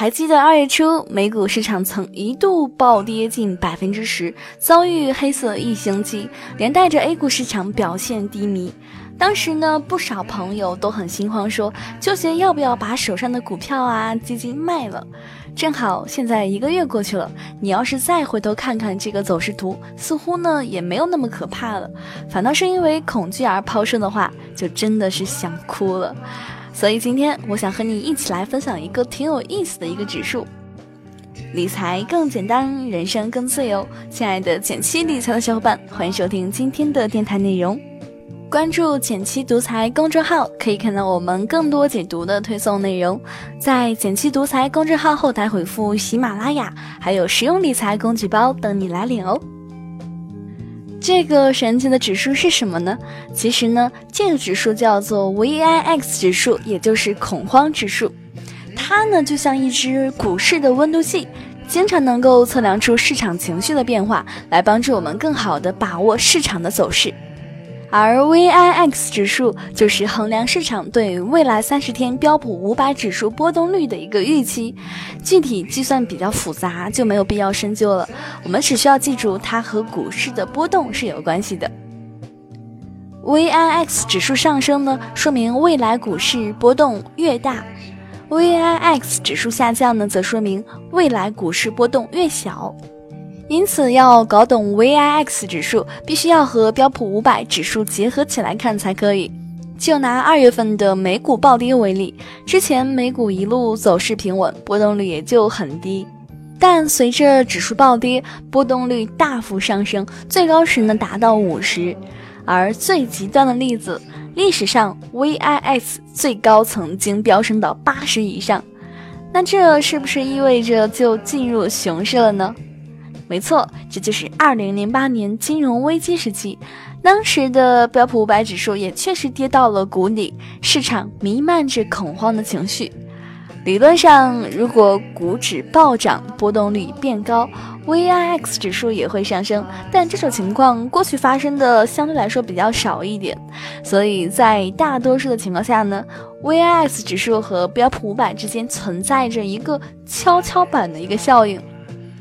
还记得二月初美股市场曾一度暴跌近百分之十，遭遇黑色一星期，连带着 A 股市场表现低迷。当时呢，不少朋友都很心慌，说纠结要不要把手上的股票啊、基金卖了。正好现在一个月过去了，你要是再回头看看这个走势图，似乎呢也没有那么可怕了。反倒是因为恐惧而抛售的话，就真的是想哭了。所以今天我想和你一起来分享一个挺有意思的一个指数，理财更简单，人生更自由。亲爱的减七理财的小伙伴，欢迎收听今天的电台内容。关注减七独裁公众号，可以看到我们更多解读的推送内容。在减七独裁公众号后台回复喜马拉雅，还有实用理财工具包等你来领哦。这个神奇的指数是什么呢？其实呢，这个指数叫做 VIX 指数，也就是恐慌指数。它呢，就像一只股市的温度计，经常能够测量出市场情绪的变化，来帮助我们更好的把握市场的走势。而 VIX 指数就是衡量市场对未来三十天标普五百指数波动率的一个预期，具体计算比较复杂，就没有必要深究了。我们只需要记住它和股市的波动是有关系的。VIX 指数上升呢，说明未来股市波动越大；VIX 指数下降呢，则说明未来股市波动越小。因此，要搞懂 VIX 指数，必须要和标普五百指数结合起来看才可以。就拿二月份的美股暴跌为例，之前美股一路走势平稳，波动率也就很低。但随着指数暴跌，波动率大幅上升，最高时呢达到五十。而最极端的例子，历史上 VIX 最高曾经飙升到八十以上。那这是不是意味着就进入熊市了呢？没错，这就是二零零八年金融危机时期，当时的标普五百指数也确实跌到了谷底，市场弥漫着恐慌的情绪。理论上，如果股指暴涨，波动率变高，VIX 指数也会上升。但这种情况过去发生的相对来说比较少一点，所以在大多数的情况下呢，VIX 指数和标普五百之间存在着一个跷跷板的一个效应。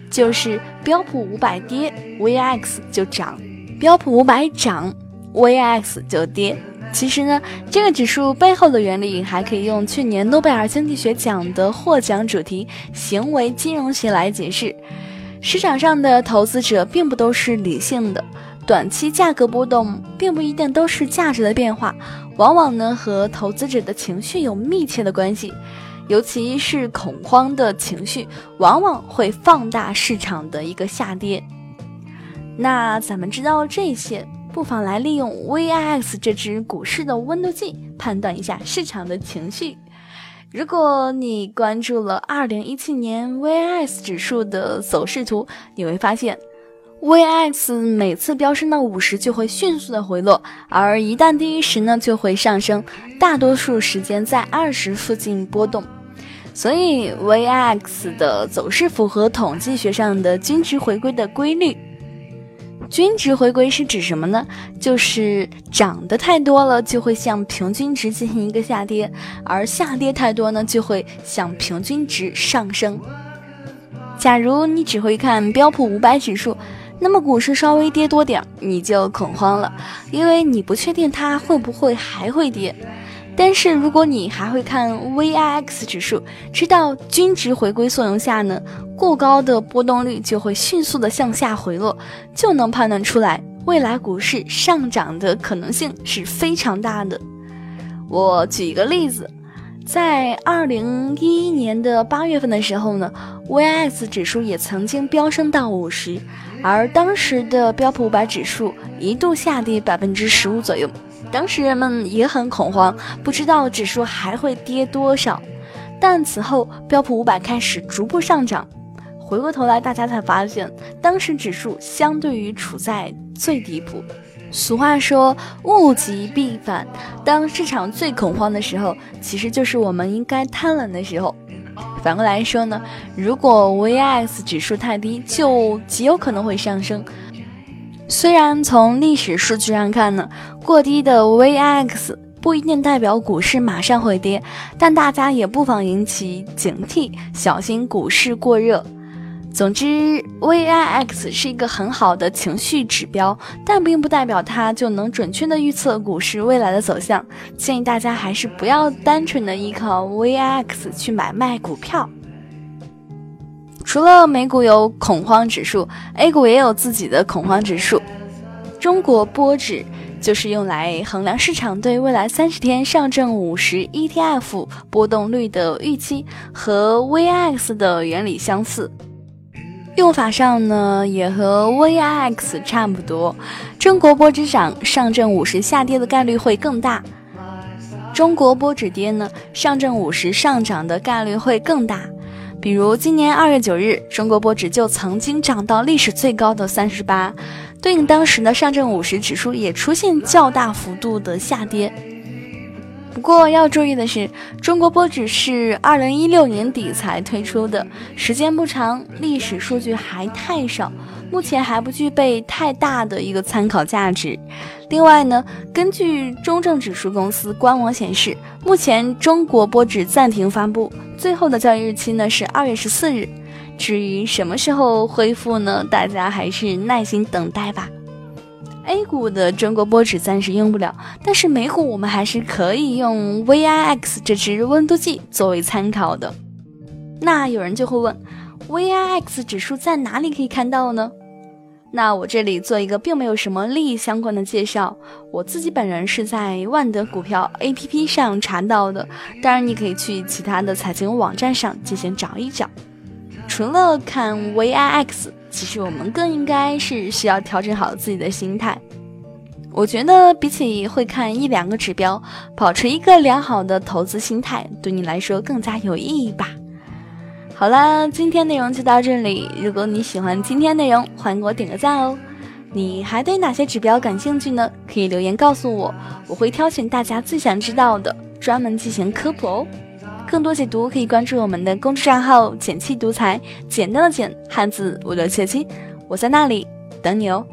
就是标普五百跌，VX 就涨；标普五百涨，VX 就跌。其实呢，这个指数背后的原理还可以用去年诺贝尔经济学奖的获奖主题“行为金融学”来解释。市场上的投资者并不都是理性的，短期价格波动并不一定都是价值的变化，往往呢和投资者的情绪有密切的关系。尤其是恐慌的情绪，往往会放大市场的一个下跌。那咱们知道这些，不妨来利用 VIX 这只股市的温度计，判断一下市场的情绪。如果你关注了2017年 VIX 指数的走势图，你会发现，VIX 每次飙升到五十就会迅速的回落，而一旦低于十呢，就会上升，大多数时间在二十附近波动。所以，VIX 的走势符合统计学上的均值回归的规律。均值回归是指什么呢？就是涨得太多了，就会向平均值进行一个下跌；而下跌太多呢，就会向平均值上升。假如你只会看标普五百指数，那么股市稍微跌多点，你就恐慌了，因为你不确定它会不会还会跌。但是如果你还会看 VIX 指数，知道均值回归作用下呢，过高的波动率就会迅速的向下回落，就能判断出来未来股市上涨的可能性是非常大的。我举一个例子，在二零一一年的八月份的时候呢，VIX 指数也曾经飙升到五十，而当时的标普五百指数一度下跌百分之十五左右。当时人们也很恐慌，不知道指数还会跌多少。但此后标普五百开始逐步上涨，回过头来大家才发现，当时指数相对于处在最低谷。俗话说物极必反，当市场最恐慌的时候，其实就是我们应该贪婪的时候。反过来说呢，如果 VIX 指数太低，就极有可能会上升。虽然从历史数据上看呢，过低的 VIX 不一定代表股市马上会跌，但大家也不妨引起警惕，小心股市过热。总之，VIX 是一个很好的情绪指标，但并不代表它就能准确的预测股市未来的走向。建议大家还是不要单纯的依靠 VIX 去买卖股票。除了美股有恐慌指数，A 股也有自己的恐慌指数。中国波指就是用来衡量市场对未来三十天上证五十 ETF 波动率的预期，和 VIX 的原理相似。用法上呢，也和 VIX 差不多。中国波指涨，上证五十下跌的概率会更大；中国波指跌呢，上证五十上涨的概率会更大。比如今年二月九日，中国波指就曾经涨到历史最高的三十八，对应当时的上证五十指数也出现较大幅度的下跌。不过要注意的是，中国波指是二零一六年底才推出的，时间不长，历史数据还太少，目前还不具备太大的一个参考价值。另外呢，根据中证指数公司官网显示，目前中国波指暂停发布，最后的交易日期呢是二月十四日。至于什么时候恢复呢？大家还是耐心等待吧。A 股的中国波指暂时用不了，但是美股我们还是可以用 VIX 这支温度计作为参考的。那有人就会问，VIX 指数在哪里可以看到呢？那我这里做一个并没有什么利益相关的介绍，我自己本人是在万德股票 APP 上查到的，当然你可以去其他的财经网站上进行找一找。除了看 VIX。其实我们更应该是需要调整好自己的心态。我觉得比起会看一两个指标，保持一个良好的投资心态，对你来说更加有意义吧。好啦，今天内容就到这里。如果你喜欢今天内容，欢迎给我点个赞哦。你还对哪些指标感兴趣呢？可以留言告诉我，我会挑选大家最想知道的，专门进行科普哦。更多解读可以关注我们的公众账号“简气独裁”，简单的简，汉字五六七七，我在那里等你哦。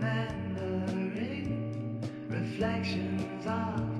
remembering reflections of